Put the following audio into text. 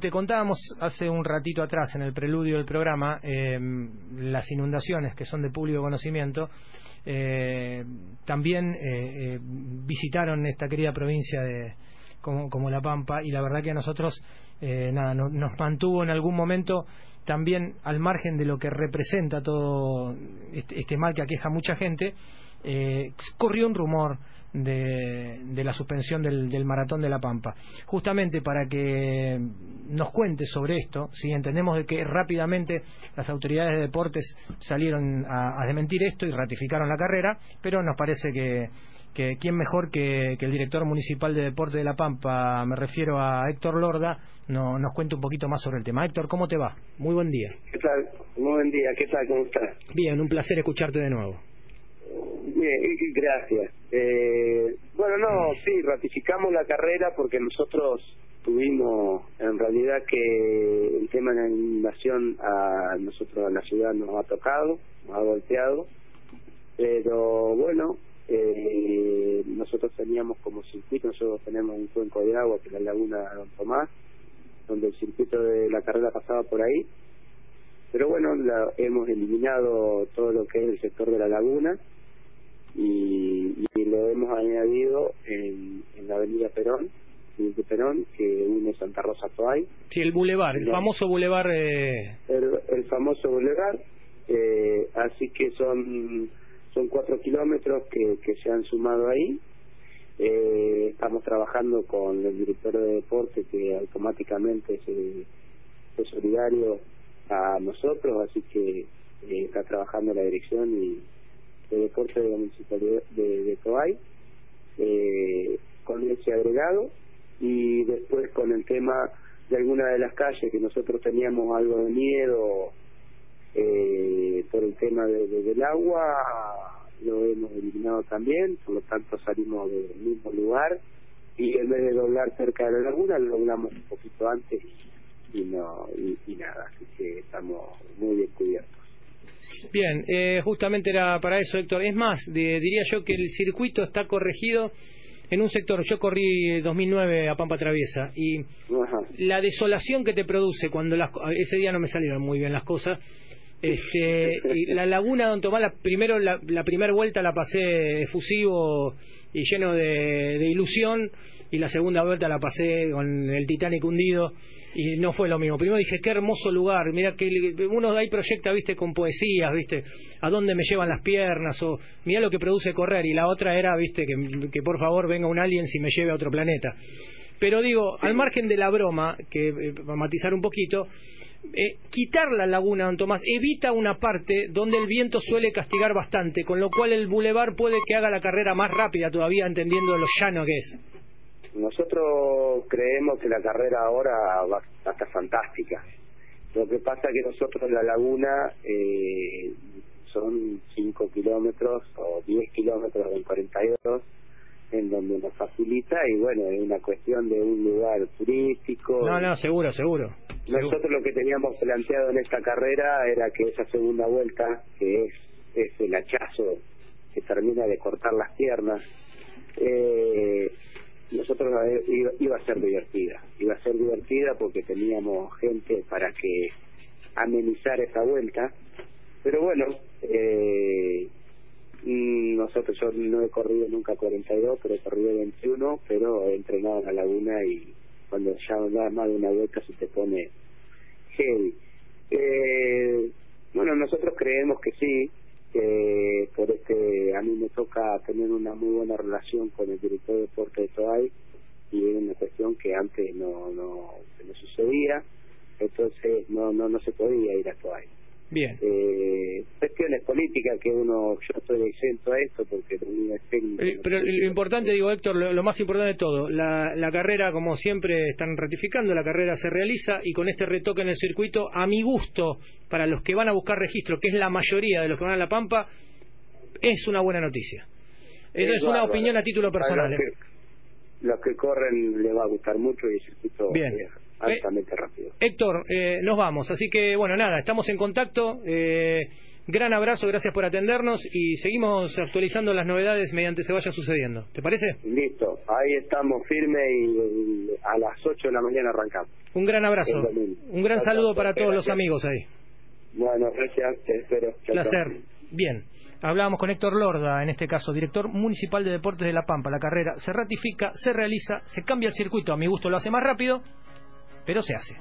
Te contábamos hace un ratito atrás, en el preludio del programa, eh, las inundaciones que son de público conocimiento. Eh, también eh, visitaron esta querida provincia de como, La Pampa y la verdad que a nosotros nada nos mantuvo en algún momento también al margen de lo que representa todo este, este mal que aqueja a mucha gente corrió un rumor de, la suspensión del, Maratón de la Pampa. Justamente para que nos cuente sobre esto, si entendemos de que rápidamente las autoridades de deportes salieron a, desmentir esto y ratificaron la carrera, pero nos parece que, que quién mejor que, el director municipal de deporte de La Pampa, me refiero a Héctor Lorda, no, nos cuente un poquito más sobre el tema. Héctor, ¿cómo te va? Muy buen día. ¿Qué tal? Muy buen día, ¿qué tal? ¿Cómo estás? Bien, un placer escucharte de nuevo. Bien, gracias. Eh, bueno, no, sí, ratificamos la carrera porque nosotros tuvimos, en realidad, que el tema de la inundación a nosotros, a la ciudad, nos ha tocado, nos ha golpeado, pero bueno, eh, nosotros teníamos como circuito, nosotros tenemos un cuenco de agua que es la laguna Don Tomás, donde el circuito de la carrera pasaba por ahí, pero bueno, la, hemos eliminado todo lo que es el sector de la laguna, y, lo hemos añadido en, la avenida Perón, de Perón, que une Santa Rosa Toay. Sí, el bulevar, el famoso bulevar. Eh... El, famoso bulevar, eh, así que son son cuatro kilómetros que, que se han sumado ahí. Eh, estamos trabajando con el director de deporte que automáticamente se, es solidario a nosotros, así que eh, está trabajando la dirección y de deporte de la municipalidad de, de Toay, eh, con ese agregado y después con el tema de alguna de las calles que nosotros teníamos algo de miedo eh, por el tema de, del agua lo hemos eliminado también por lo tanto salimos del mismo lugar y en vez de doblar cerca de la laguna lo doblamos un poquito antes y no y nada así que estamos muy bien cubiertos Bien, eh, justamente era para eso, Héctor. Es más, diría yo que el circuito está corregido en un sector. Yo corrí 2009 a Pampa Traviesa y la desolación que te produce cuando las, ese día no me salieron muy bien las cosas. Este, la laguna Don Tomás, primero la, la primera vuelta la pasé efusivo y lleno de, de ilusión y la segunda vuelta la pasé con el Titanic hundido y no fue lo mismo. Primero dije, qué hermoso lugar, mira que uno ahí proyecta, viste, con poesías, viste, a dónde me llevan las piernas, o mira lo que produce correr, y la otra era, viste, que, que por favor venga un alien si me lleve a otro planeta. Pero digo, al margen de la broma, que eh, para matizar un poquito, eh, quitar la laguna, don Tomás, evita una parte donde el viento suele castigar bastante, con lo cual el bulevar puede que haga la carrera más rápida todavía, entendiendo lo llano que es. Nosotros creemos que la carrera ahora va a estar fantástica. Lo que pasa es que nosotros en la laguna eh, son 5 kilómetros o 10 kilómetros del 42 en donde nos facilita y bueno, es una cuestión de un lugar turístico. No, no, seguro, seguro. Nosotros lo que teníamos planteado en esta carrera era que esa segunda vuelta, que es, es el hachazo que termina de cortar las piernas, eh, nosotros iba, iba, a ser divertida. Iba a ser divertida porque teníamos gente para que amenizar esa vuelta. Pero bueno, eh, nosotros yo no he corrido nunca 42, pero he corrido 21, pero he entrenado en la laguna y cuando ya da más de una vuelta se te pone heavy. Eh, bueno, nosotros creemos que sí, que por este a mí me toca tener una muy buena relación con el director de deporte de Toay y es una cuestión que antes no no, no sucedía entonces no no no se podía ir a Toay Bien. Eh, cuestiones políticas que uno, yo estoy exento a esto porque es técnico. Eh, pero lo importante, digo, Héctor, lo, más importante de todo, la, la, carrera, como siempre están ratificando, la carrera se realiza y con este retoque en el circuito, a mi gusto, para los que van a buscar registro, que es la mayoría de los que van a La Pampa, es una buena noticia. Es, es una opinión a título personal. Los, ¿eh? que, los que corren les va a gustar mucho y el circuito. Bien altamente rápido. Héctor, eh, nos vamos, así que bueno, nada, estamos en contacto. Eh, Gran abrazo, gracias por atendernos y seguimos actualizando las novedades mediante se vaya sucediendo. ¿Te parece? Listo, ahí estamos firmes y, a las 8 de la mañana arrancamos. Un gran abrazo, un gran saludo para todos los amigos ahí. Bueno, gracias, te espero. Placer. Bien. Hablábamos con Héctor Lorda, en este caso, director municipal de Deportes de La Pampa. La carrera se ratifica, se realiza, se cambia el circuito. A mi gusto lo hace más rápido, pero se hace.